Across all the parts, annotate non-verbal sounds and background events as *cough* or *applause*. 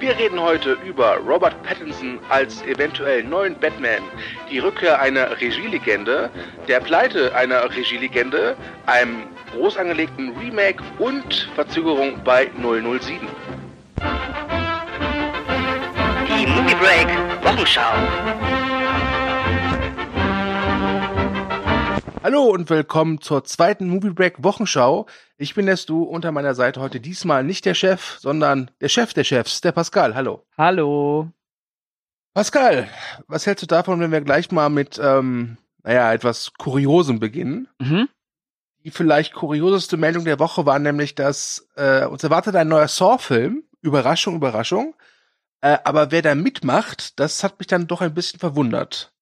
Wir reden heute über Robert Pattinson als eventuell neuen Batman, die Rückkehr einer Regielegende, der Pleite einer Regielegende, einem groß angelegten Remake und Verzögerung bei 007. Die Movie Break Wochenschau. Hallo und willkommen zur zweiten Movie Break Wochenschau. Ich bin der Stu, unter meiner Seite heute diesmal nicht der Chef, sondern der Chef der Chefs, der Pascal. Hallo. Hallo. Pascal, was hältst du davon, wenn wir gleich mal mit, ähm, naja, etwas Kuriosem beginnen? Mhm. Die vielleicht kurioseste Meldung der Woche war nämlich, dass äh, uns erwartet ein neuer Saw-Film. Überraschung, Überraschung. Äh, aber wer da mitmacht, das hat mich dann doch ein bisschen verwundert.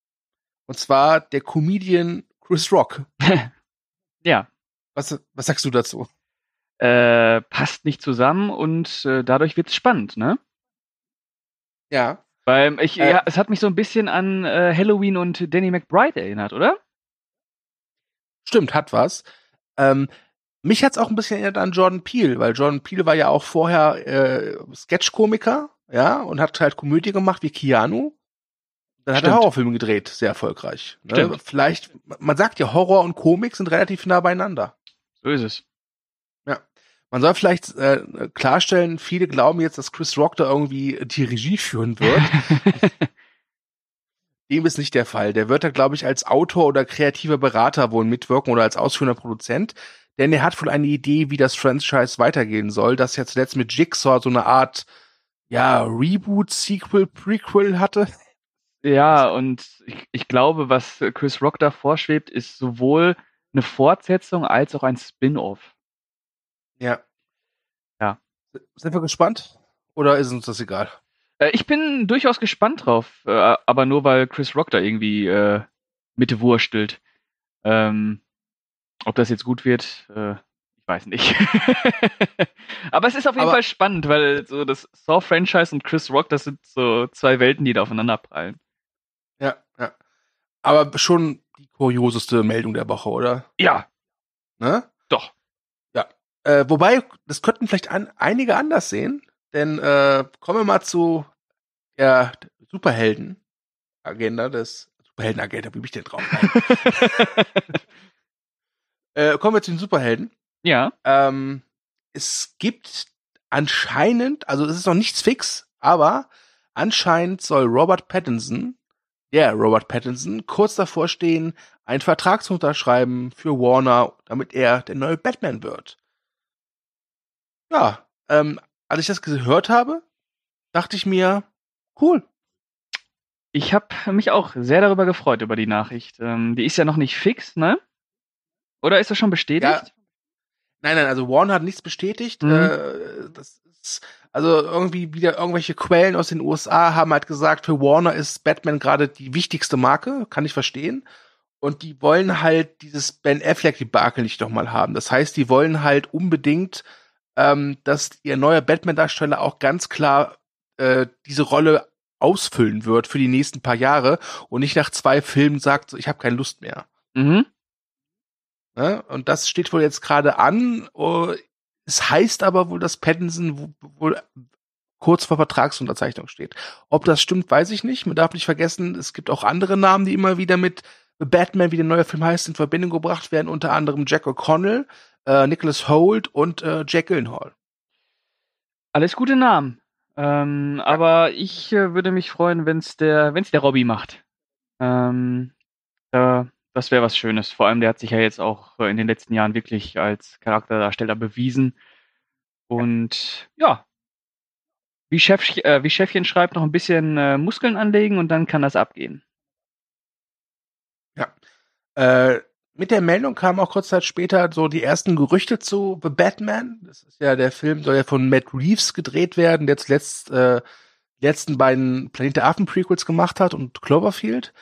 Und zwar der Comedian Chris Rock. *laughs* ja. Was, was sagst du dazu? Äh, passt nicht zusammen und äh, dadurch wird's spannend, ne? Ja. Weil ich, Äh. ja, es hat mich so ein bisschen an äh, Halloween und Danny McBride erinnert, oder? Stimmt, hat was. Ähm, mich hat's auch ein bisschen erinnert an Jordan Peele, weil Jordan Peele war ja auch vorher äh, Sketchkomiker, ja, und hat halt Komödie gemacht wie Keanu. Dann hat er Stimmt. Horrorfilme gedreht, sehr erfolgreich. Ne? Stimmt. Vielleicht, man sagt ja, Horror und Komik sind relativ nah beieinander. So ist es. Man soll vielleicht äh, klarstellen, viele glauben jetzt, dass Chris Rock da irgendwie die Regie führen wird. *laughs* Dem ist nicht der Fall. Der wird da, glaube ich, als Autor oder kreativer Berater wohl mitwirken oder als ausführender Produzent. Denn er hat wohl eine Idee, wie das Franchise weitergehen soll, das ja zuletzt mit Jigsaw so eine Art, ja, Reboot, Sequel, Prequel hatte. ja, und ich, ich glaube, was Chris Rock da vorschwebt, ist sowohl eine Fortsetzung als auch ein Spin-off. Ja. Ja. Sind wir gespannt? Oder ist uns das egal? Äh, ich bin durchaus gespannt drauf, äh, aber nur weil Chris Rock da irgendwie äh, mitwurstelt. Ähm, ob das jetzt gut wird, äh, ich weiß nicht. *laughs* aber es ist auf jeden Aber- Fall spannend, weil so das Saw-Franchise und Chris Rock, das sind so zwei Welten, die da aufeinander prallen. Ja, ja. Aber schon die kurioseste Meldung der Woche, oder? Ja, Ne? doch. Äh, wobei, das könnten vielleicht an, einige anders sehen, denn äh, kommen wir mal zu der Superhelden-Agenda des Superhelden-Agenda, wie bin ich denn drauf? *laughs* äh, kommen wir zu den Superhelden. ja, Ähm, es gibt anscheinend, also es ist noch nichts fix, aber anscheinend soll Robert Pattinson, der Robert Pattinson, kurz davor stehen, einen Vertrag zu unterschreiben für Warner, damit er der neue Batman wird. Ja, ähm, als ich das gehört habe, dachte ich mir, cool. ich habe mich auch sehr darüber gefreut, über die Nachricht. Ähm, die ist ja noch nicht fix, ne? Oder ist das schon bestätigt? Nein, nein, also Warner hat nichts bestätigt. Mhm. Äh, das ist, also irgendwie wieder irgendwelche Quellen aus den USA haben halt gesagt, für Warner ist Batman gerade die wichtigste Marke, kann ich verstehen. Und die wollen halt dieses Ben Affleck-Debakel nicht nochmal haben. Das heißt, die wollen halt unbedingt, ähm, dass ihr neuer Batman-Darsteller auch ganz klar äh, diese Rolle ausfüllen wird für die nächsten paar Jahre und nicht nach zwei Filmen sagt, ich habe keine Lust mehr. Mhm. Ne? Und das steht wohl jetzt gerade an. Es heißt aber wohl, dass Pattinson wo- wohl kurz vor Vertragsunterzeichnung steht. Ob das stimmt, weiß ich nicht. Man darf nicht vergessen, es gibt auch andere Namen, die immer wieder mit Batman, wie der neue Film heißt, in Verbindung gebracht werden. Unter anderem Jack O'Connell, äh, Nicholas Holt und äh, Jack Gyllenhaal. Alles gute Namen. Ähm, aber ich äh, würde mich freuen, wenn es der, wenn's der Robby macht. Ähm, äh, das wäre was Schönes. Vor allem, der hat sich ja jetzt auch äh, in den letzten Jahren wirklich als Charakterdarsteller bewiesen. Und ja, wie, Chef, äh, wie Chefchen schreibt, noch ein bisschen äh, Muskeln anlegen und dann kann das abgehen. Äh, mit der Meldung kamen auch kurz Zeit später so die ersten Gerüchte zu The Batman. Das ist ja der Film, soll ja von Matt Reeves gedreht werden, der zuletzt äh, die letzten beiden Planet der Affen Prequels gemacht hat und Cloverfield.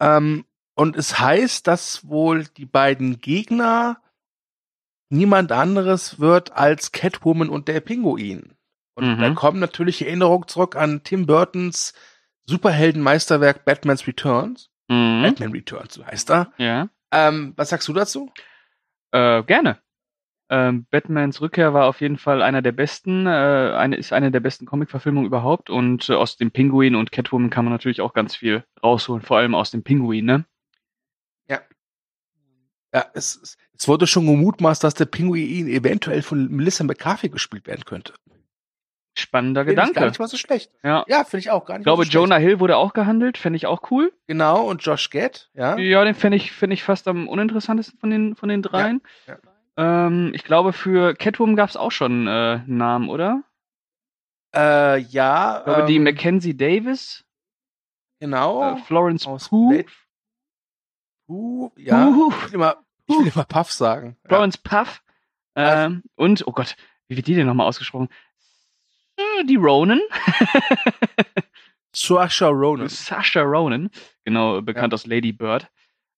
Ähm, und es heißt, dass wohl die beiden Gegner niemand anderes wird als Catwoman und der Pinguin. Und Mhm. da kommen natürlich Erinnerungen zurück an Tim Burtons Superheldenmeisterwerk Batman's Returns. Mhm. Batman Returns, so heißt er. Ja. Ähm, was sagst du dazu? Äh, gerne. Ähm, Batmans Rückkehr war auf jeden Fall einer der besten, äh, eine, ist eine der besten Comic-Verfilmungen überhaupt und äh, aus dem Pinguin und Catwoman kann man natürlich auch ganz viel rausholen, vor allem aus dem Pinguin, ne? Ja, es, es- wurde schon gemutmaßt, dass der Pinguin eventuell von Melissa McCarthy gespielt werden könnte. Spannender Finde ich Gar Gedanke. nicht mal so schlecht. Ja. Ja, finde ich auch gar nicht Ich glaube, so. Jonah Hill wurde auch gehandelt, fände ich auch cool. Genau, und Josh Gad, ja. Ja, den fände ich, fänd ich fast am uninteressantesten von den, von den dreien. ja. Ähm, ich glaube, für Catwoman gab es auch schon äh, einen Namen, oder? Äh, ja. Ich glaube, die ähm, Mackenzie Davis, Genau. äh, Florence Pugh, Puh, ja. Puh. Ich will immer, ich will immer Puff sagen. Ja. Florence Puff ähm, und, oh Gott, wie wird die denn nochmal ausgesprochen? Die Ronan. *laughs* Saoirse Ronan. Sasha Ronan, genau, bekannt aus Lady Bird.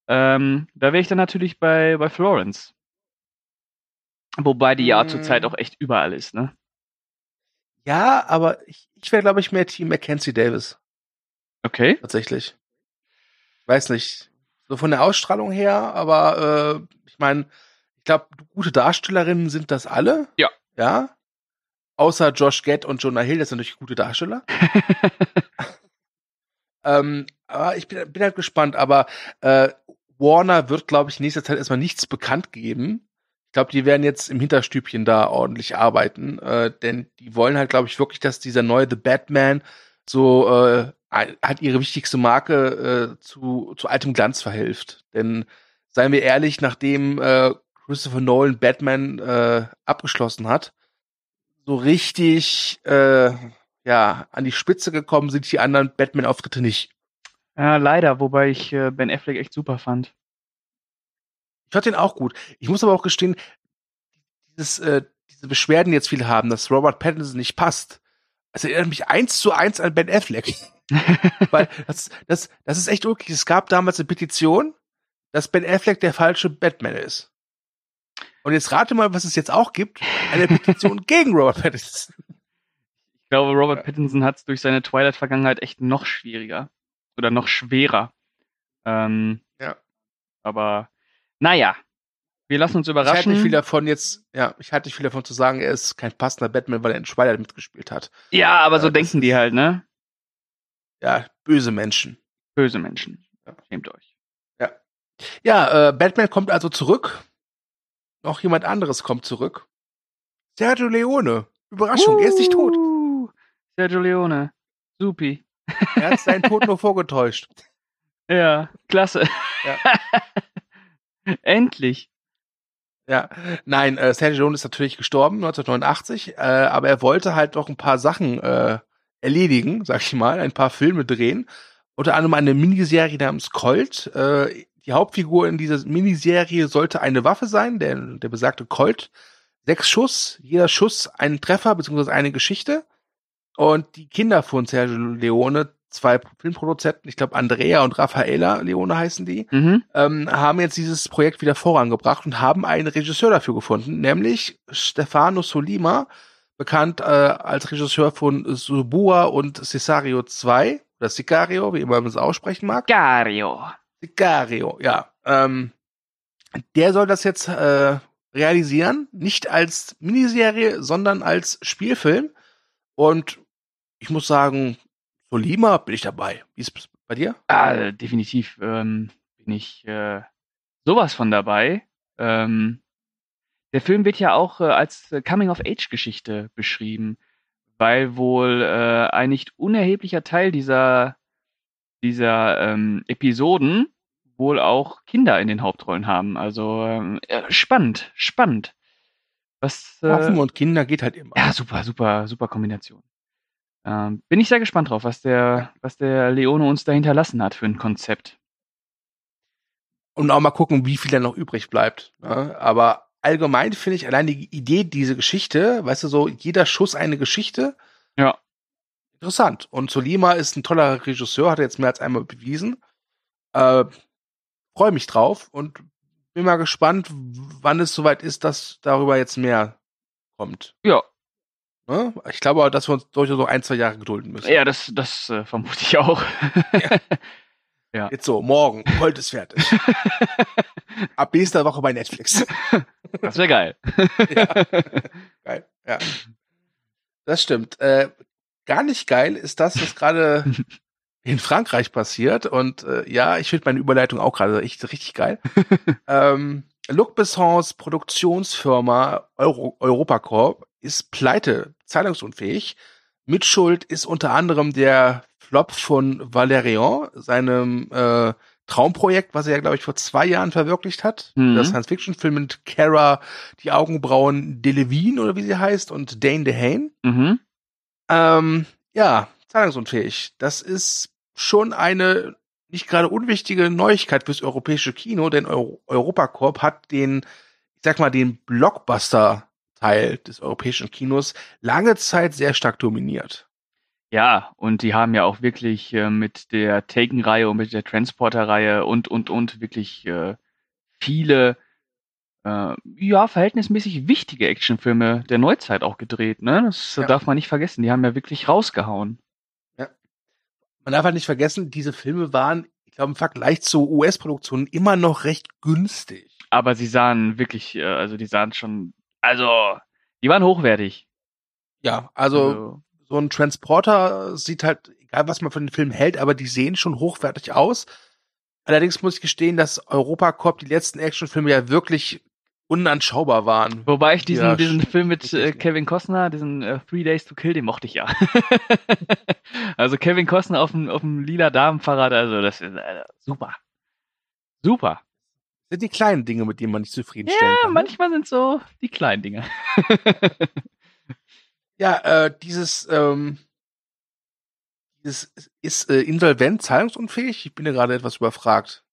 Ähm, da wäre ich dann natürlich bei, bei Florence. Wobei die ja Mm. zurzeit auch echt überall ist, ne? Ja, aber ich, ich wäre, glaube ich, mehr Team Mackenzie Davis. Okay. Tatsächlich. Weiß nicht. So von der Ausstrahlung her, aber äh, ich meine, ich glaube, gute Darstellerinnen sind das alle. Ja. Ja. Außer Josh Gad und Jonah Hill, das sind natürlich gute Darsteller. *laughs* Ähm, aber ich bin, bin halt gespannt. Aber äh, Warner wird, glaube ich, in nächster Zeit erstmal nichts bekannt geben. Ich glaube, die werden jetzt im Hinterstübchen da ordentlich arbeiten, äh, denn die wollen halt, glaube ich, wirklich, dass dieser neue The Batman so äh, hat ihre wichtigste Marke äh, zu, zu altem Glanz verhilft. Denn seien wir ehrlich, nachdem äh, Christopher Nolan Batman äh, abgeschlossen hat, so richtig äh, ja an die Spitze gekommen sind die anderen Batman-Auftritte nicht. Ja, leider, wobei ich äh, Ben Affleck echt super fand. Ich fand den auch gut. Ich muss aber auch gestehen, dieses, äh, diese Beschwerden die jetzt viele haben, dass Robert Pattinson nicht passt. Das erinnert mich eins zu eins an Ben Affleck. *laughs* Weil das, das, das ist echt wirklich. Es gab damals eine Petition, dass Ben Affleck der falsche Batman ist. Und jetzt rate mal, was es jetzt auch gibt. Eine Petition *laughs* gegen Robert Pattinson. Ich glaube, Robert. Pattinson hat es durch seine Twilight-Vergangenheit echt noch schwieriger. Oder noch schwerer. Ähm, Ja. Aber naja, wir lassen uns Ich überraschen. nicht viel davon jetzt, ja, ich nicht viel davon zu sagen, er ist kein passender Batman, weil er in Twilight mitgespielt hat. ja, aber so Ja, das denken die halt, ne? Ja, böse Menschen. Böse Menschen. Ja. Schämt euch. Ja, äh, Batman kommt also zurück. Noch jemand anderes kommt zurück. Sergio Leone. Überraschung, er ist nicht tot. Uh, Sergio Leone. Supi. Er hat seinen Tod nur *laughs* vorgetäuscht. Ja, klasse. Ja. *laughs* Endlich. Ja, nein, äh, Sergio Leone ist natürlich gestorben, 1989, äh, aber er wollte halt doch ein paar Sachen äh, erledigen, sag ich mal, ein paar Filme drehen. Unter anderem eine Miniserie namens Colt. Äh, die Hauptfigur in dieser Miniserie sollte eine Waffe sein, der, der besagte Colt. Sechs Schuss, jeder Schuss ein Treffer beziehungsweise eine Geschichte. Und die Kinder von Sergio Leone, zwei Filmproduzenten, ich glaube Andrea und Raffaella Leone heißen die, Mhm. ähm, haben jetzt dieses Projekt wieder vorangebracht und haben einen Regisseur dafür gefunden, nämlich Stefano Solima, bekannt äh, als Regisseur von Subua und Cesario 2 oder Sicario, wie immer man es aussprechen mag. Gario. Sicario, ja. Ähm, der soll das jetzt äh, realisieren, nicht als Miniserie, sondern als Spielfilm. Und ich muss sagen, Solima bin ich dabei. Wie ist es bei dir? Ah, definitiv ähm, bin ich äh, sowas von dabei. Ähm, der Film wird ja auch äh, als äh, Coming-of-Age-Geschichte beschrieben, weil wohl äh, ein nicht unerheblicher Teil dieser, dieser ähm, Episoden wohl auch Kinder in den Hauptrollen haben. Also ähm, äh, spannend, spannend. Was, Waffen äh, und Kinder geht halt immer. ja, super, super, super Kombination. Ähm, bin ich sehr gespannt drauf, was der, was der Leone uns da hinterlassen hat für ein Konzept. und auch mal gucken, wie viel da noch übrig bleibt. Ne? Aber allgemein finde ich allein die Idee, diese Geschichte, weißt du, so jeder Schuss eine Geschichte. Ja. Interessant. Und Solima ist ein toller Regisseur, hat er jetzt mehr als einmal bewiesen. Äh, Freue mich drauf und bin mal gespannt, wann es soweit ist, dass darüber jetzt mehr kommt. Ja, Ne? Ich glaube aber, dass wir uns durchaus so ein, zwei Jahre gedulden müssen. ja, das, das äh, vermute ich auch. *laughs* Jetzt so, morgen, Gold ist fertig. *laughs* Ab nächster Woche bei Netflix. Das wäre geil. Ja. Geil, ja. Das stimmt. Äh, gar nicht geil ist das, was gerade in Frankreich passiert. Und äh, ja, ich finde meine Überleitung auch gerade echt richtig geil. *laughs* ähm, Luc Bessons Produktionsfirma Euro Europacorp ist pleite, zahlungsunfähig. Mitschuld ist unter anderem der Flop von Valerian, seinem äh, Traumprojekt, was er ja, glaube ich, vor zwei Jahren verwirklicht hat. Mhm. Das Science-Fiction-Film mit Kara, die Augenbrauen Delevingne oder wie sie heißt und Dane DeHane. Mhm. Ähm, ja, zahlungsunfähig. Das ist schon eine nicht gerade unwichtige Neuigkeit fürs europäische Kino, denn Euro Europacorp hat den, ich sag mal, den Blockbuster-Teil des europäischen Kinos lange Zeit sehr stark dominiert. Ja, und die haben ja auch wirklich äh, mit der Taken-Reihe und mit der Transporter-Reihe und, und, und wirklich äh, viele, äh, ja, verhältnismäßig wichtige Actionfilme der Neuzeit auch gedreht, ne? Das Ja. darf man nicht vergessen. Die haben ja wirklich rausgehauen. Man darf halt nicht vergessen, diese Filme waren, ich glaube, im Vergleich zu US-Produktionen immer noch recht günstig. Aber sie sahen wirklich, äh, also die sahen schon, also, die waren hochwertig. Ja, also so ein Transporter sieht halt, egal was man von den Filmen hält, aber die sehen schon hochwertig aus. Allerdings muss ich gestehen, dass Europacorp die letzten Actionfilme ja wirklich unanschaubar waren. Wobei ich diesen, Ja, diesen Film mit äh. Kevin Costner, diesen äh, Three Days to Kill, den mochte ich ja. *laughs* also Kevin Costner auf dem, auf dem lila Damenfahrrad, also das ist äh, super. Super. Sind die kleinen Dinge, mit denen man nicht zufriedenstellen Ja, kann. ne? manchmal sind so die kleinen Dinge. *laughs* Ja, äh, dieses, ähm, dieses ist äh, insolvent, zahlungsunfähig. Ich bin ja gerade etwas überfragt.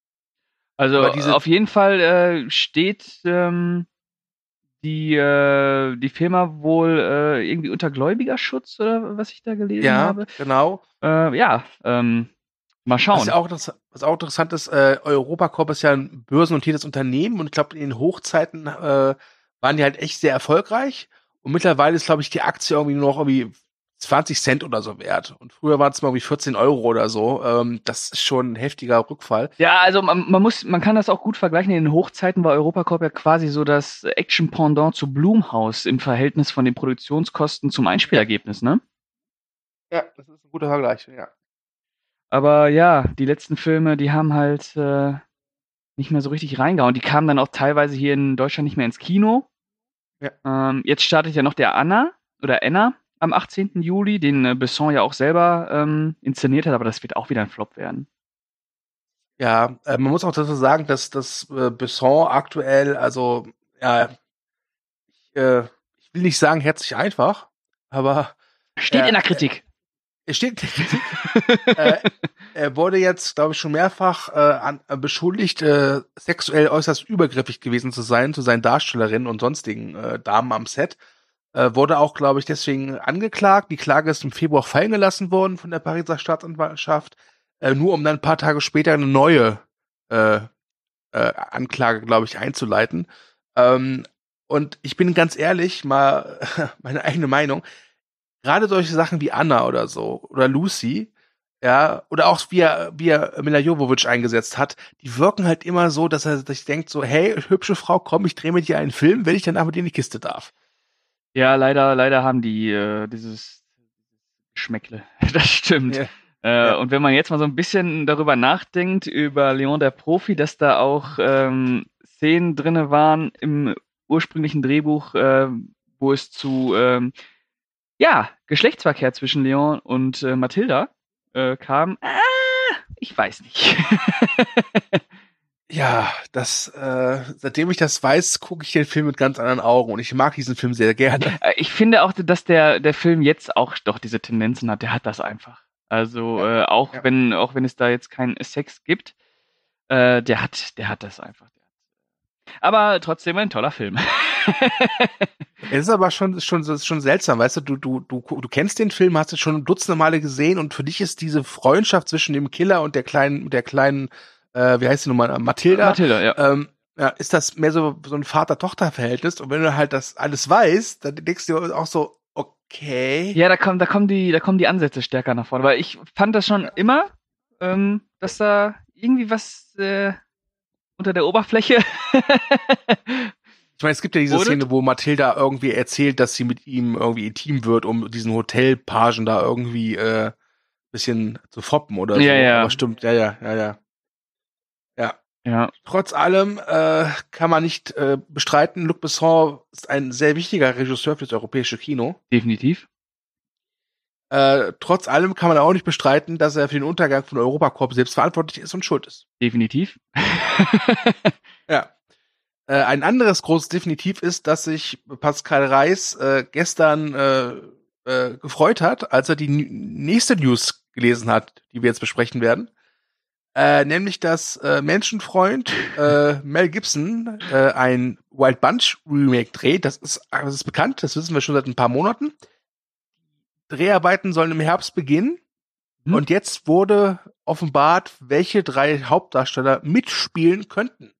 Also diese- auf jeden Fall äh, steht ähm, die, äh, die Firma wohl äh, irgendwie unter Gläubigerschutz oder was ich da gelesen Ja, habe. genau. Äh, ja, ähm, mal Was, schauen. ja auch, interess- was auch interessant ist, äh, Europacorp ist ja ein börsennotiertes Unternehmen und ich glaube, in den Hochzeiten äh, waren die halt echt sehr erfolgreich. Und mittlerweile ist, glaube ich, die Aktie irgendwie nur noch irgendwie 20 Cent oder so wert. Und früher waren es mal irgendwie 14 Euro oder so. Ähm, das ist schon ein heftiger Rückfall. Ja, also man, man muss, man kann das auch gut vergleichen. In den Hochzeiten war Europacorp ja quasi so das Action-Pendant zu Blumhaus im Verhältnis von den Produktionskosten zum Einspielergebnis, ne? Ja, das ist ein guter Vergleich, ja. Aber ja, die letzten Filme, die haben halt äh, nicht mehr so richtig reingehauen. Die kamen dann auch teilweise hier in Deutschland nicht mehr ins Kino. Ja. Ähm, jetzt startet ja noch der Anna oder Anna am 18. Juli, den äh, Besson ja auch selber ähm, inszeniert hat, aber das wird auch wieder ein Flop werden. Ja, äh, man muss auch dazu sagen, dass das äh, Besson aktuell, also ja, ich, äh, ich will nicht sagen herzlich einfach, aber Steht Ja, in der Kritik. Steht *laughs* äh, er wurde jetzt, glaube ich, schon mehrfach äh, an, äh, beschuldigt, äh, sexuell äußerst übergriffig gewesen zu sein zu seinen Darstellerinnen und sonstigen äh, Damen am Set. Äh, wurde auch, glaube ich, deswegen angeklagt. Die Klage ist im Februar fallen gelassen worden von der Pariser Staatsanwaltschaft, äh, nur um dann ein paar Tage später eine neue äh, äh, Anklage, glaube ich, einzuleiten. Ähm, und ich bin ganz ehrlich, mal *laughs* meine eigene Meinung. Gerade solche Sachen wie Anna oder so oder Lucy, ja, oder auch wie er, wie er Mila Jovovich eingesetzt hat, die wirken halt immer so, dass er sich denkt so, hey, hübsche Frau, komm, ich drehe mit dir einen Film, wenn ich dann aber dir in die Kiste darf. Ja, leider, leider haben die äh, dieses Geschmäckle. *laughs* Das stimmt. Ja. Äh, Ja. Und wenn man jetzt mal so ein bisschen darüber nachdenkt, über Leon der Profi, dass da auch ähm, Szenen drinne waren im ursprünglichen Drehbuch, äh, wo es zu ähm, ja, Geschlechtsverkehr zwischen Leon und äh, Mathilda äh, kam. Ah, ich weiß nicht. *laughs* Ja, das, äh, seitdem ich das weiß, gucke ich den Film mit ganz anderen Augen und ich mag diesen Film sehr gerne. *laughs* Äh, Ich finde auch, dass der, der Film jetzt auch doch diese Tendenzen hat. Der hat das einfach. Also äh, auch ja. wenn auch wenn es da jetzt keinen Sex gibt, äh, der hat der hat das einfach. Aber trotzdem ein toller Film. *laughs* Es ist aber schon, schon, ist schon seltsam, weißt du, du, du, du, du kennst den Film, hast es schon dutzende Male gesehen und für dich ist diese Freundschaft zwischen dem Killer und der kleinen, der kleinen, äh, wie heißt die nochmal, Mathilda, Mathilda, ja. ähm, ja, ist das mehr so, so ein Vater-Tochter-Verhältnis und wenn du halt das alles weißt, dann denkst du dir auch so, okay. Ja, da kommen, da kommen die, da kommen die Ansätze stärker nach vorne. Weil ich fand das schon immer, ähm, dass da irgendwie was äh, unter der Oberfläche. *laughs* Ich meine, es gibt ja diese Wurde? Szene, wo Mathilda irgendwie erzählt, dass sie mit ihm irgendwie intim wird, um diesen Hotelpagen da irgendwie äh, bisschen zu foppen oder so. Ja, ja. Aber stimmt, ja, ja, ja, ja. Ja, Trotz allem äh, kann man nicht äh, bestreiten, Luc Besson ist ein sehr wichtiger Regisseur für das europäische Kino. definitiv. Äh, trotz allem kann man auch nicht bestreiten, dass er für den Untergang von Europacorp selbst verantwortlich ist und schuld ist. Definitiv. *laughs* Ja. Äh, ein anderes großes Definitiv ist, dass sich Pascal Reis äh, gestern äh, äh, gefreut hat, als er die nächste News gelesen hat, die wir jetzt besprechen werden. Äh, nämlich, dass äh, Menschenfreund äh, Mel Gibson äh, ein Wild Bunch Remake dreht. Das ist, das ist bekannt, das wissen wir schon seit ein paar Monaten. Dreharbeiten sollen im Herbst beginnen. Hm. Und jetzt wurde offenbart, welche drei Hauptdarsteller mitspielen könnten.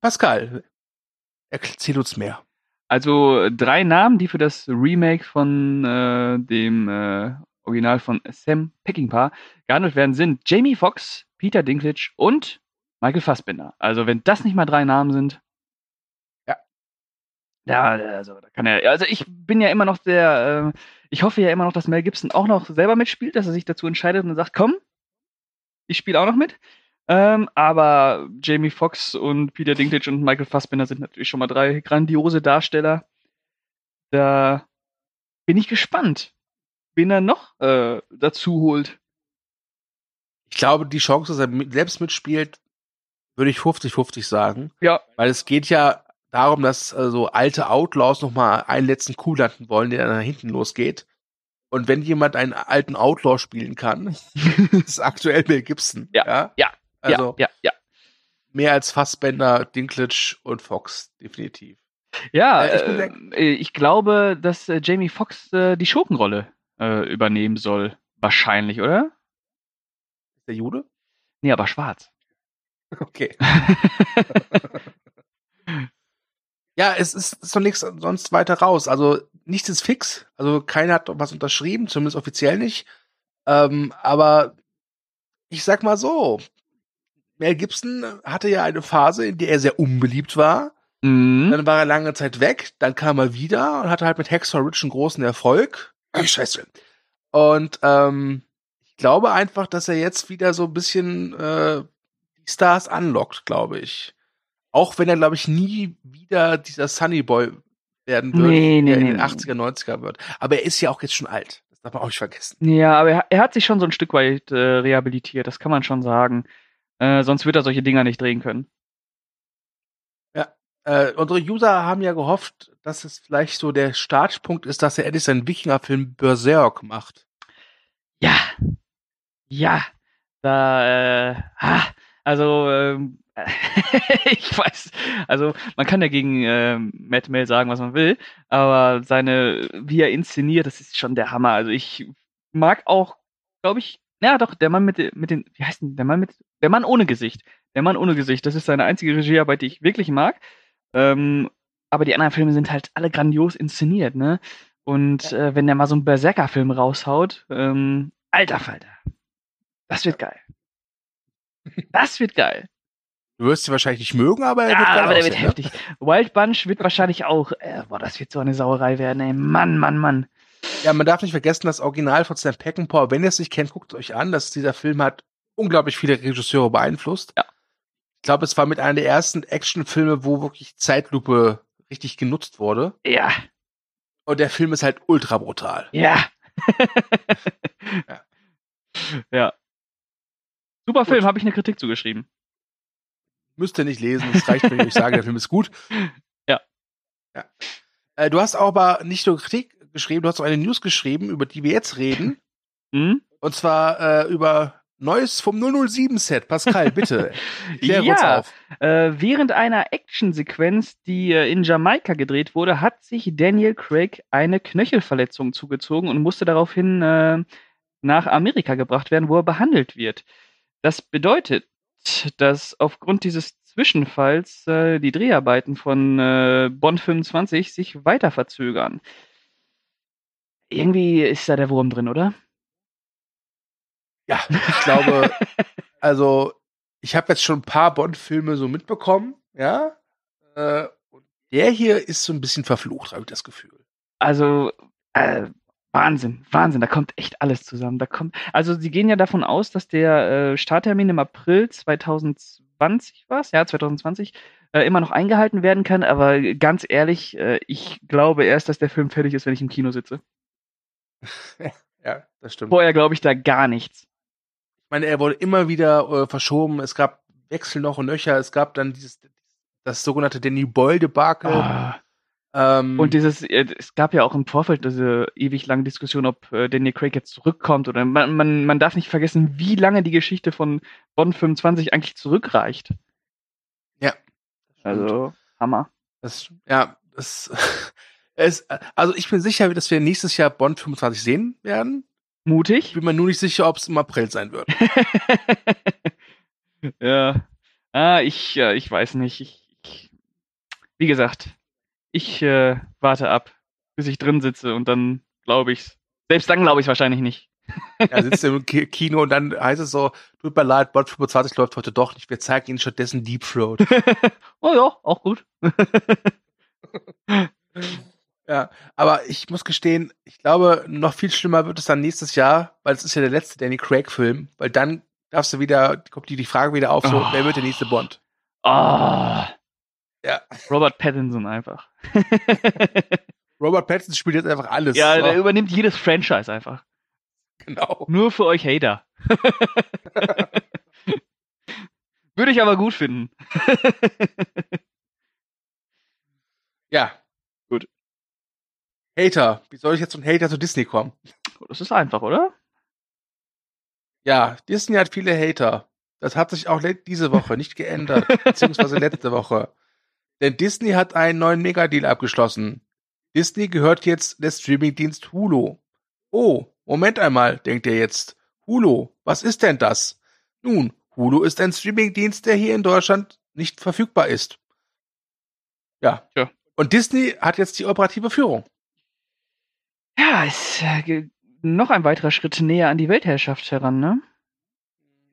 Pascal, erzähl uns mehr. Also drei Namen, die für das Remake von äh, dem äh, Original von Sam Peckinpah gehandelt werden, sind Jamie Foxx, Peter Dinklage und Michael Fassbender. Also wenn das nicht mal drei Namen sind. Ja. Also da kann er. Also ich bin ja immer noch der. Äh, ich hoffe ja immer noch, dass Mel Gibson auch noch selber mitspielt, dass er sich dazu entscheidet und sagt, komm, ich spiele auch noch mit. Ähm, aber Jamie Foxx und Peter Dinklage und Michael Fassbender sind natürlich schon mal drei grandiose Darsteller. Da bin ich gespannt, wen er noch äh, dazu holt. Ich glaube, die Chance, dass er selbst mitspielt, würde ich 50-50 sagen. Ja. Weil es geht ja darum, dass äh, so alte Outlaws noch mal einen letzten Coup landen wollen, der dann nach hinten losgeht. Und wenn jemand einen alten Outlaw spielen kann, *laughs* ist aktuell Mel Gibson. Ja, ja. ja, Also ja, ja, mehr als Fassbender, Dinklage und Fox, definitiv. ja. Äh, ich äh, ich glaube, dass äh, Jamie Foxx äh, die Schurkenrolle äh, übernehmen soll. Wahrscheinlich, oder? Ist der Jude? Nee, aber schwarz. Okay. *laughs* Ja, es ist, ist noch nichts sonst weiter raus. Also nichts ist fix. Also keiner hat was unterschrieben, zumindest offiziell nicht. Ähm, aber ich sag mal so, Mel Gibson hatte ja eine Phase, in der er sehr unbeliebt war. Mhm. Dann war er lange Zeit weg, dann kam er wieder und hatte halt mit Hacksaw Ridge einen großen Erfolg. Ach, scheiße. Und ähm, ich glaube einfach, dass er jetzt wieder so ein bisschen äh, die Stars anlockt, glaube ich. Auch wenn er, glaube ich, nie wieder dieser Sunny Boy werden wird, Nee, nee, der in nee, den nee. 80er, 90er wird. Aber er ist ja auch jetzt schon alt. Das darf man auch nicht vergessen. Ja, aber er, er hat sich schon so ein Stück weit äh, rehabilitiert, das kann man schon sagen. Äh, sonst wird er solche Dinger nicht drehen können. Äh, unsere User haben ja gehofft, dass es vielleicht so der Startpunkt ist, dass er endlich seinen Wikinger-Film Berserk macht. Ja. Ja. Da, äh, ha, also, ähm, *laughs* ich weiß, also man kann ja gegen ähm, Matt Mail sagen, was man will, aber seine, wie er inszeniert, das ist schon der Hammer. Also ich mag auch, glaube ich, ja doch, der Mann mit, den- mit den, wie heißt denn, der Mann mit, der Mann ohne Gesicht. Der Mann ohne Gesicht, das ist seine einzige Regiearbeit, die ich wirklich mag. Ähm, aber die anderen Filme sind halt alle grandios inszeniert, ne? Und äh, wenn der mal so einen Berserker-Film raushaut, ähm, alter Falter, das wird geil. *laughs* Das wird geil. Du wirst sie wahrscheinlich nicht mögen, aber er Ja, wird aber der wird aussehen, ne? heftig. Wild Bunch wird wahrscheinlich auch, äh, boah, das wird so eine Sauerei werden, ey. Mann, Mann, Mann. Ja, man darf nicht vergessen, das Original von Sam Peckinpah, wenn ihr es nicht kennt, guckt es euch an, dass dieser Film hat unglaublich viele Regisseure beeinflusst. Ja. Ich glaube, es war mit einer der ersten Actionfilme, wo wirklich Zeitlupe richtig genutzt wurde. Ja, Und der Film ist halt ultra brutal. ja. *laughs* Ja. ja. Super Gut. Film, habe ich eine Kritik zugeschrieben. Müsst ihr nicht lesen, es reicht, wenn ich euch sage, der Film ist gut. Ja. ja. Äh, du hast aber nicht nur Kritik geschrieben, du hast auch eine News geschrieben, über die wir jetzt reden. Hm? Und zwar äh, über Neues vom 007-Set. Pascal, bitte. *laughs* Klär uns Ja. auf. Äh, während einer Actionsequenz, die äh, in Jamaika gedreht wurde, hat sich Daniel Craig eine Knöchelverletzung zugezogen und musste daraufhin äh, nach Amerika gebracht werden, wo er behandelt wird. Das bedeutet, dass aufgrund dieses Zwischenfalls äh, die Dreharbeiten von äh, Bond 25 sich weiter verzögern. Irgendwie ist da der Wurm drin, oder? Ja, *laughs* ich glaube, also ich habe jetzt schon ein paar Bond-Filme so mitbekommen, ja. Äh, und Der hier ist so ein bisschen verflucht, habe ich das Gefühl. Also, äh, Wahnsinn, Wahnsinn, da kommt echt alles zusammen. Da kommt, also sie gehen ja davon aus, dass der äh, Starttermin im April 2020 war ja, 2020, äh, immer noch eingehalten werden kann, aber ganz ehrlich, äh, ich glaube erst, dass der Film fertig ist, wenn ich im Kino sitze. *laughs* ja, das stimmt. Vorher glaube ich da gar nichts. Ich meine, er wurde immer wieder äh, verschoben, es gab Wechsel noch und nöcher, es gab dann dieses, das sogenannte Danny Boyle-Debakel. Ah. Ähm, Und dieses, äh, es gab ja auch im Vorfeld diese ewig lange Diskussion, ob äh, Daniel Craig jetzt zurückkommt oder man, man, man darf nicht vergessen, wie lange die Geschichte von Bond 25 eigentlich zurückreicht. Ja. Also, Hammer. Das, ja, das, *laughs* es, also ich bin sicher, dass wir nächstes Jahr Bond 25 sehen werden. Ich Mutig. bin mir nur nicht sicher, ob es im April sein wird. *laughs* ja. Ah, ich, äh, ich weiß nicht. Ich, ich, wie gesagt, ich äh, warte ab, bis ich drin sitze und dann glaube ich's. Selbst dann glaube ich wahrscheinlich nicht. Er sitzt im Ki- Kino und dann heißt es so, tut mir leid, Bond 25 läuft heute doch nicht, wir zeigen Ihnen stattdessen Deep Throat. *laughs* oh ja, auch gut. *laughs* ja, aber ich muss gestehen, ich glaube, noch viel schlimmer wird es dann nächstes Jahr, weil es ist ja der letzte Danny Craig-Film, weil dann darfst du wieder, kommt die, die Frage wieder auf, so, Oh. wer wird der nächste Bond? Ah, Ja. Robert Pattinson einfach. *laughs* Robert Pattinson spielt jetzt einfach alles. ja, so, der übernimmt jedes Franchise einfach. genau. Nur für euch Hater. *laughs* Würde ich aber gut finden. *laughs* Ja. Gut. Hater. Wie soll ich jetzt von Hater zu Disney kommen? Das ist einfach, oder? Ja, Disney hat viele Hater. Das hat sich auch diese Woche nicht geändert, beziehungsweise letzte Woche. Denn Disney hat einen neuen Megadeal abgeschlossen. Disney gehört jetzt der Streamingdienst Hulu. Oh, Moment einmal, denkt ihr jetzt. Hulu, was ist denn das? Nun, Hulu ist ein Streamingdienst, der hier in Deutschland nicht verfügbar ist. Ja. Ja. Und Disney hat jetzt die operative Führung. Ja, ist äh, noch ein weiterer Schritt näher an die Weltherrschaft heran, ne?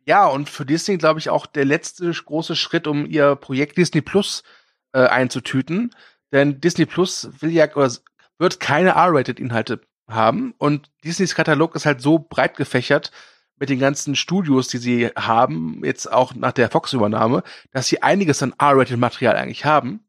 Ja, und für Disney, glaube ich, auch der letzte große Schritt, um ihr Projekt Disney Plus äh, einzutüten. Denn Disney Plus will ja oder wird keine R-Rated-Inhalte haben. Und Disneys Katalog ist halt so breit gefächert mit den ganzen Studios, die sie haben, jetzt auch nach der Fox-Übernahme, dass sie einiges an R-Rated-Material eigentlich haben.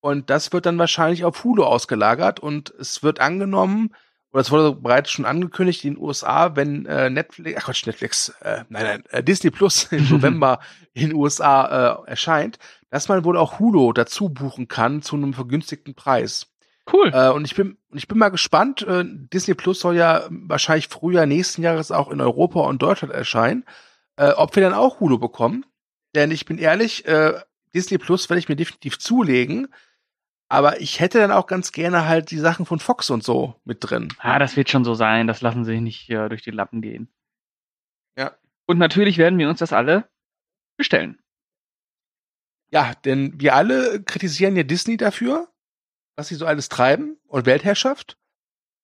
Und das wird dann wahrscheinlich auf Hulu ausgelagert und es wird angenommen, oder es wurde bereits schon angekündigt in den USA, wenn äh, Netflix, ach Quatsch, Netflix, äh, nein, nein, äh, Disney Plus im *laughs* November in den USA äh, erscheint, dass man wohl auch Hulu dazu buchen kann zu einem vergünstigten Preis. Cool. Äh, und ich bin, ich bin mal gespannt. Äh, Disney Plus soll ja wahrscheinlich früher nächsten Jahres auch in Europa und Deutschland erscheinen. Äh, ob wir dann auch Hulu bekommen? Denn ich bin ehrlich, äh, Disney Plus werde ich mir definitiv zulegen. Aber ich hätte dann auch ganz gerne halt die Sachen von Fox und so mit drin. Ah, das wird schon so sein. Das lassen sie nicht durch die Lappen gehen. Ja. Und natürlich werden wir uns das alle bestellen. Ja, denn wir alle kritisieren ja Disney dafür, was sie so alles treiben und Weltherrschaft.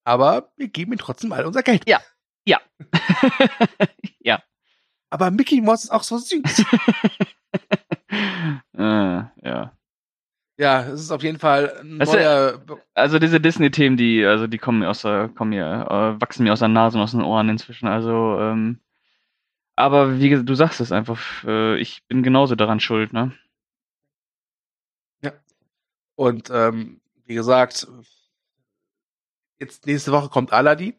Aber wir geben ihnen trotzdem all unser Geld. ja. *laughs* Aber Mickey Mouse ist auch so süß. *laughs* äh, ja. ja, es ist auf jeden Fall ein Weißt du, neuer. Also diese Disney-Themen, die, also die kommen mir aus der, kommen mir, äh, wachsen mir aus der Nase und aus den Ohren inzwischen. Also, ähm, aber wie du sagst es einfach, äh, ich bin genauso daran schuld, ne? Und ähm, wie gesagt, jetzt nächste Woche kommt Aladdin.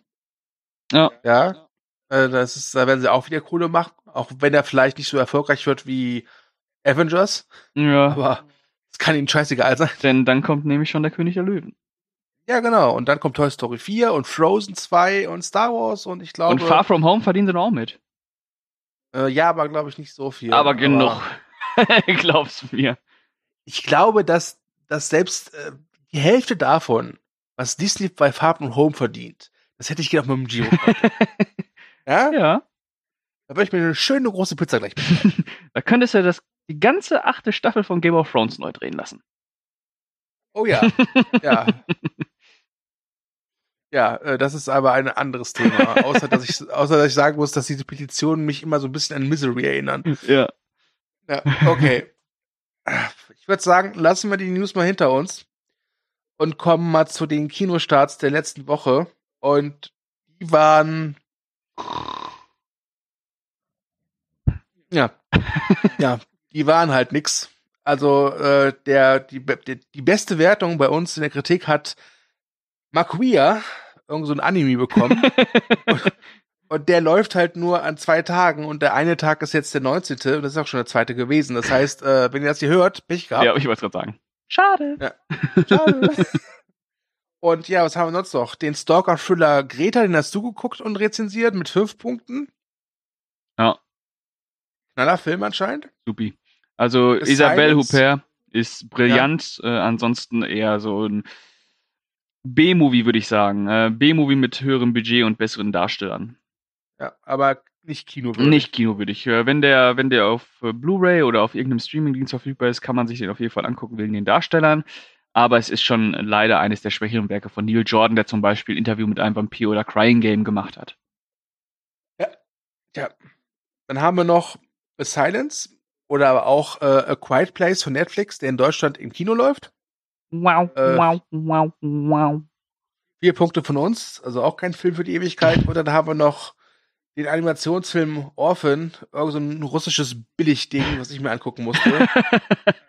Ja. Ja. Äh, das ist, da werden sie auch wieder Kohle machen, auch wenn er vielleicht nicht so erfolgreich wird wie Avengers. Ja. Aber es kann ihnen scheißegal sein. Denn dann kommt nämlich schon der König der Löwen. Ja, genau. Und dann kommt Toy Story 4 und Frozen 2 und Star Wars und ich glaube. Und Far From Home verdienen sie doch auch mit. Äh, ja, aber glaube ich nicht so viel. aber genug. *laughs* Glaubst mir. Ich glaube, dass, dass selbst äh, die Hälfte davon, was Disney bei Far From Home verdient, das hätte ich gerne auf meinem Giro. *laughs* ja? Ja. Da würde ich mir eine schöne große Pizza gleich machen. *laughs* Da könntest du das, die ganze achte Staffel von Game of Thrones neu drehen lassen. Oh ja. ja. *laughs* Ja, äh, das ist aber ein anderes Thema. außer, dass ich, außer, dass ich sagen muss, dass diese Petitionen mich immer so ein bisschen an Misery erinnern. Ja. Ja, okay. Ich würde sagen, lassen wir die News mal hinter uns. und kommen mal zu den Kinostarts der letzten Woche. Und die waren. Ja. *laughs* ja, die waren halt nix. Also äh, der, die, die, die beste Wertung bei uns in der Kritik hat Makuya, irgend so ein Anime bekommen. und, *laughs* und der läuft halt nur an zwei Tagen und der eine Tag ist jetzt der 19. und das ist auch schon der zweite gewesen. Das heißt, äh, wenn ihr das hier hört, Pech gehabt. Ja, ich wollte gerade sagen. Schade. Ja. *laughs* Schade. und ja, was haben wir sonst noch? Den Stalker-Thriller Greta, den hast du geguckt und rezensiert mit fünf Punkten. Ja. Knaller Film anscheinend. Supi. Also The Isabelle. Huppert ist brillant, äh, ansonsten eher so ein B-Movie, würde ich sagen. Äh, B-Movie mit höherem Budget und besseren Darstellern. Ja, aber nicht Kino. Nicht kinowürdig. Äh, Wenn der, wenn der auf äh, Blu-ray oder auf irgendeinem Streamingdienst verfügbar ist, kann man sich den auf jeden Fall angucken wegen den Darstellern. Aber es ist schon leider eines der schwächeren Werke von Neil Jordan, der zum Beispiel Interview mit einem Vampir oder Crying Game gemacht hat. Ja. Dann haben wir noch A Silence oder aber auch äh, A Quiet Place von Netflix, der in Deutschland im Kino läuft. Wow, Äh, wow, wow, wow. Vier Punkte von uns, also auch kein Film für die Ewigkeit. Und dann haben wir noch den Animationsfilm Orphan, irgend so ein russisches Billigding, was ich mir angucken musste. *laughs*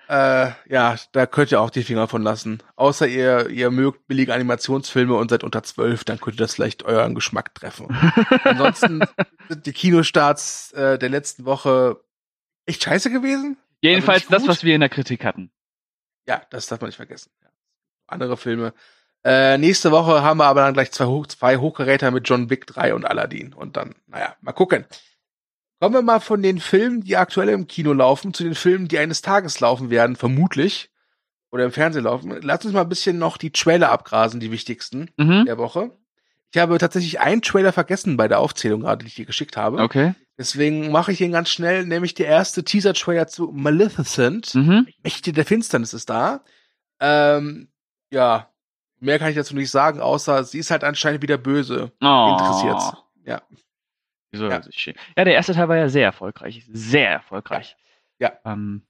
äh, ja, da könnt ihr auch die Finger von lassen. Außer ihr, ihr mögt billige Animationsfilme und seid unter zwölf, dann könnte das vielleicht euren Geschmack treffen. *laughs* Ansonsten sind die Kinostarts äh, der letzten Woche echt scheiße gewesen. Jedenfalls nicht das, was wir in der Kritik hatten. Ja, das darf man nicht vergessen. Andere Filme. Äh, nächste Woche haben wir aber dann gleich zwei, Hoch zwei Hochgeräter mit John Wick 3 und Aladdin. Und dann, naja, mal gucken. Kommen wir mal von den Filmen, die aktuell im Kino laufen, zu den Filmen, die eines Tages laufen werden, vermutlich. Oder im Fernsehen laufen. Lass uns mal ein bisschen noch die Trailer abgrasen, die wichtigsten Mhm. der Woche. Ich habe tatsächlich einen Trailer vergessen bei der Aufzählung gerade, die ich dir geschickt habe. Okay. Deswegen mache ich ihn ganz schnell, nämlich der erste Teaser-Trailer zu Maleficent. Mhm. Mächte der Finsternis ist da. Ähm, ja, mehr kann ich dazu nicht sagen, außer sie ist halt anscheinend wieder böse. Oh. Interessiert's. Ja. Wieso Ja. ja. ja, der erste Teil war ja sehr erfolgreich. Sehr erfolgreich. Ja. Ähm,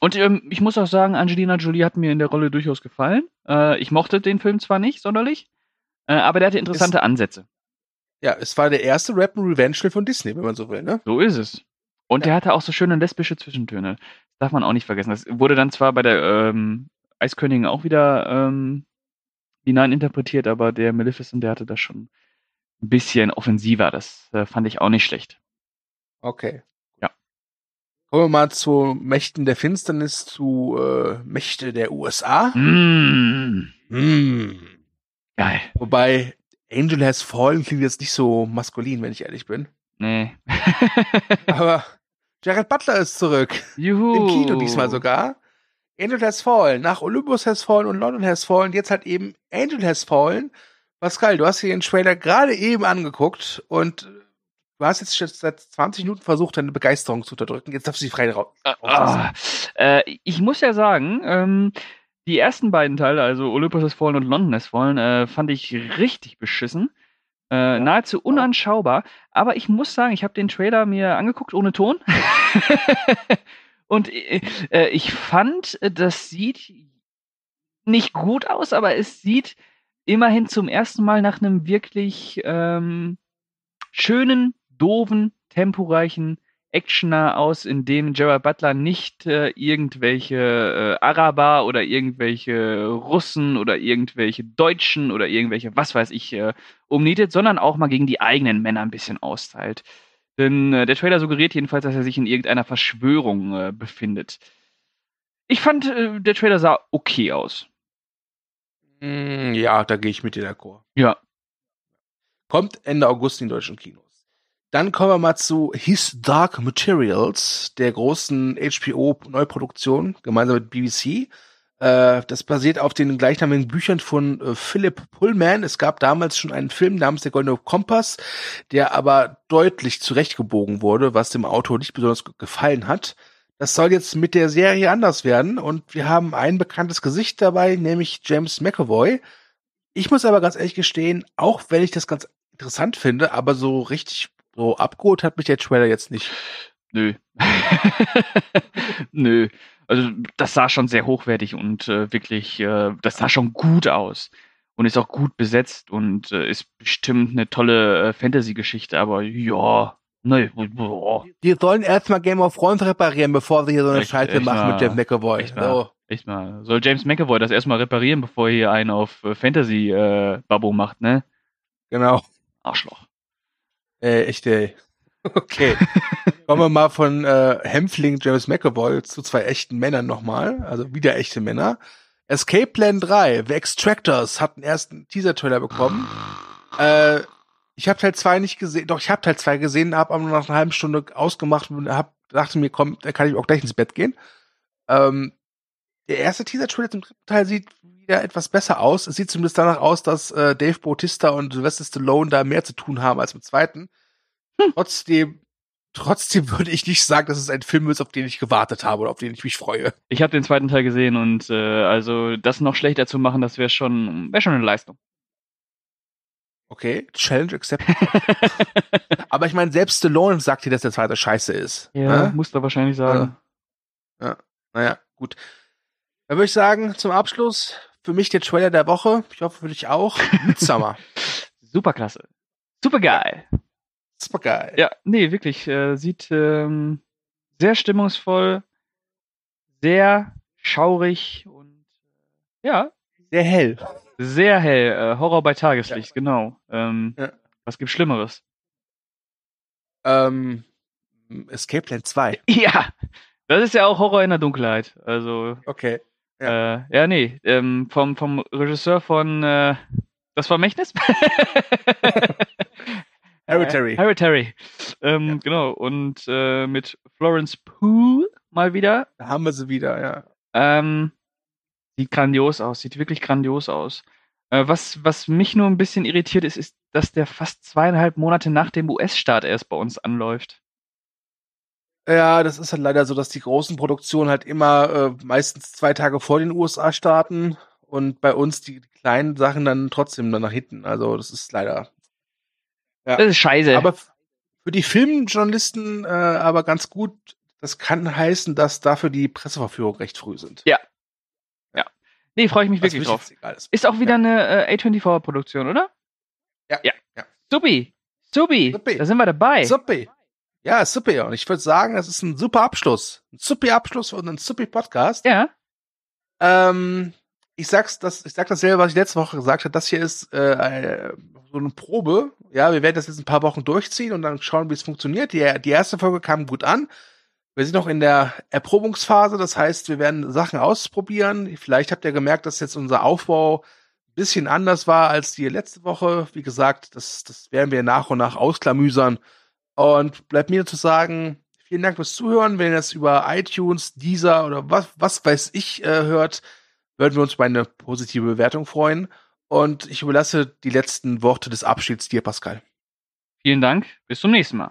und ähm, ich muss auch sagen, Angelina Jolie hat mir in der Rolle durchaus gefallen. Äh, ich mochte den Film zwar nicht sonderlich, äh, aber der hatte interessante Ansätze. Ja, es war der erste Rap and Revenge Film von Disney, wenn man so will, ne? So ist es. Und Ja. der hatte auch so schöne lesbische Zwischentöne. Das darf man auch nicht vergessen. Das wurde dann zwar bei der ähm, Eiskönigin auch wieder ähm, hineininterpretiert, aber der Maleficent, der hatte das schon ein bisschen offensiver. Das äh, fand ich auch nicht schlecht. Okay. Ja. Kommen wir mal zu Mächten der Finsternis, zu äh, Mächte der USA. Mm, Hm. geil. Wobei Angel Has Fallen klingt jetzt nicht so maskulin, wenn ich ehrlich bin. Nee. *laughs* Aber Jared Butler ist zurück. Juhu. Im Kino diesmal sogar. Angel Has Fallen. Nach Olympus Has Fallen und London Has Fallen. Jetzt halt eben Angel Has Fallen. Pascal, du hast hier den Trailer gerade eben angeguckt und du hast jetzt schon seit 20 Minuten versucht, deine Begeisterung zu unterdrücken. Jetzt darfst du sie frei raus. Ah, äh, ich muss ja sagen, ähm, die ersten beiden Teile, also Olympus Has Fallen und London Has Fallen, äh, fand ich richtig beschissen. Äh, nahezu unanschaubar. Aber ich muss sagen, ich habe den Trailer mir angeguckt ohne Ton. *laughs* und äh, äh, ich fand, äh, das sieht nicht gut aus, aber es sieht immerhin zum ersten Mal nach einem wirklich ähm, schönen, doofen, temporeichen Actioner aus, in dem Gerard Butler nicht äh, irgendwelche äh, Araber oder irgendwelche Russen oder irgendwelche Deutschen oder irgendwelche, was weiß ich, äh, umnietet, sondern auch mal gegen die eigenen Männer ein bisschen austeilt. Denn äh, der Trailer suggeriert jedenfalls, dass er sich in irgendeiner Verschwörung äh, befindet. Ich fand, äh, der Trailer sah okay aus. Mm, ja, da gehe ich mit dir d'accord. Ja. Kommt Ende August in deutschen Kinos. Dann kommen wir mal zu His Dark Materials, der großen HBO-Neuproduktion, gemeinsam mit BBC. Äh, das basiert auf den gleichnamigen Büchern von äh, Philip Pullman. Es gab damals schon einen Film namens Der Goldene Kompass, der aber deutlich zurechtgebogen wurde, was dem Autor nicht besonders ge- gefallen hat. Das soll jetzt mit der Serie anders werden und wir haben ein bekanntes Gesicht dabei, nämlich James McAvoy. Ich muss aber ganz ehrlich gestehen, auch wenn ich das ganz interessant finde, aber so richtig so abgeholt hat mich der Trailer jetzt nicht. Nö. *laughs* Nö. Also das sah schon sehr hochwertig und äh, wirklich, äh, das sah schon gut aus und ist auch gut besetzt und äh, ist bestimmt eine tolle äh, Fantasy-Geschichte, aber ja, nee, boah, Die sollen erstmal Game of Thrones reparieren, bevor sie hier so eine Echt- Scheiße echt machen mal- mit Jeff McAvoy. echt mal, So. echt mal. Soll James McAvoy das erstmal reparieren, bevor er hier einen auf äh, Fantasy-Babo macht, ne? Genau. Arschloch. Äh, echt, ey. *laughs* Okay. *laughs* Kommen wir mal von äh, Hämpfling James McAvoy zu zwei echten Männern nochmal. Also wieder echte Männer. Escape Plan 3, The Extractors, hat einen ersten Teaser-Trailer bekommen. Äh, ich habe Teil 2 nicht gesehen, doch ich habe Teil 2 gesehen, habe aber nach einer halben Stunde ausgemacht und hab, dachte mir, komm, da kann ich auch gleich ins Bett gehen. Ähm, der erste Teaser-Trailer zum dritten Teil sieht wieder etwas besser aus. Es sieht zumindest danach aus, dass äh, Dave Bautista und Sylvester Stallone da mehr zu tun haben als im zweiten. Trotzdem, trotzdem würde ich nicht sagen, dass es ein Film ist, auf den ich gewartet habe oder auf den ich mich freue. Ich habe den zweiten Teil gesehen und äh, also das noch schlechter zu machen, das wäre schon, wäre schon eine Leistung. Okay, Challenge accepted. *laughs* Aber ich meine, selbst Stallone sagt dir, dass der zweite scheiße ist. Ja, Ne? muss da wahrscheinlich sagen. Naja, gut. Dann würde ich sagen, zum Abschluss, für mich der Trailer der Woche. Ich hoffe für dich auch. Midsummer. *laughs* Superklasse. Super geil. Super geil. Ja, nee, wirklich. Äh, sieht ähm, sehr stimmungsvoll, sehr schaurig und äh, ja, Sehr hell. sehr hell. Äh, Horror bei Tageslicht, genau. Ähm, Ja. Was gibt's Schlimmeres? Ähm, Escape Plan 2. *laughs* Ja, das ist ja auch Horror in der Dunkelheit. Also, Okay. ja, äh, ja nee, ähm, vom, vom Regisseur von äh, Das Vermächtnis? *laughs* *laughs* Hereditary. Äh, Hereditary. Ähm, Genau, und äh, mit Florence Pugh mal wieder. Da haben wir sie wieder, ja. Ähm, sieht grandios aus, sieht wirklich grandios aus. Äh, was, was mich nur ein bisschen irritiert ist, ist, dass der fast zweieinhalb Monate nach dem US-Start erst bei uns anläuft. Ja, das ist halt leider so, dass die großen Produktionen halt immer äh, meistens zwei Tage vor den USA starten und bei uns die kleinen Sachen dann trotzdem dann nach hinten. Also das ist leider. Ja. Das ist scheiße. Aber für die Filmjournalisten äh, aber ganz gut. Das kann heißen, dass dafür die Presseverführung recht früh sind. Ja. nee, freue ich mich Was wirklich mich drauf. ist. Ist auch wieder eine äh, A24-Produktion, oder? Ja, Ja. ja. Supi. Supi. Supi. Da sind wir dabei. Supi. Ja, super. Und ich würde sagen, das ist ein super Abschluss. Ein super Abschluss für unseren super Podcast. Ja. Ähm, ich sag's, das, ich sag dasselbe, was ich letzte Woche gesagt habe. Das hier ist äh, äh, so eine Probe. Ja, wir werden das jetzt ein paar Wochen durchziehen und dann schauen, wie es funktioniert. Die, die erste Folge kam gut an. Wir sind noch in der Erprobungsphase. Das heißt, wir werden Sachen ausprobieren. Vielleicht habt ihr gemerkt, dass jetzt unser Aufbau ein bisschen anders war als die letzte Woche. Wie gesagt, das, das werden wir nach und nach ausklamüsern. Und bleibt mir zu sagen, vielen Dank fürs Zuhören. Wenn ihr das über iTunes, Deezer oder was, was weiß ich äh, hört, würden wir uns über eine positive Bewertung freuen. Und ich überlasse die letzten Worte des Abschieds dir, Pascal. Vielen Dank. Bis zum nächsten Mal.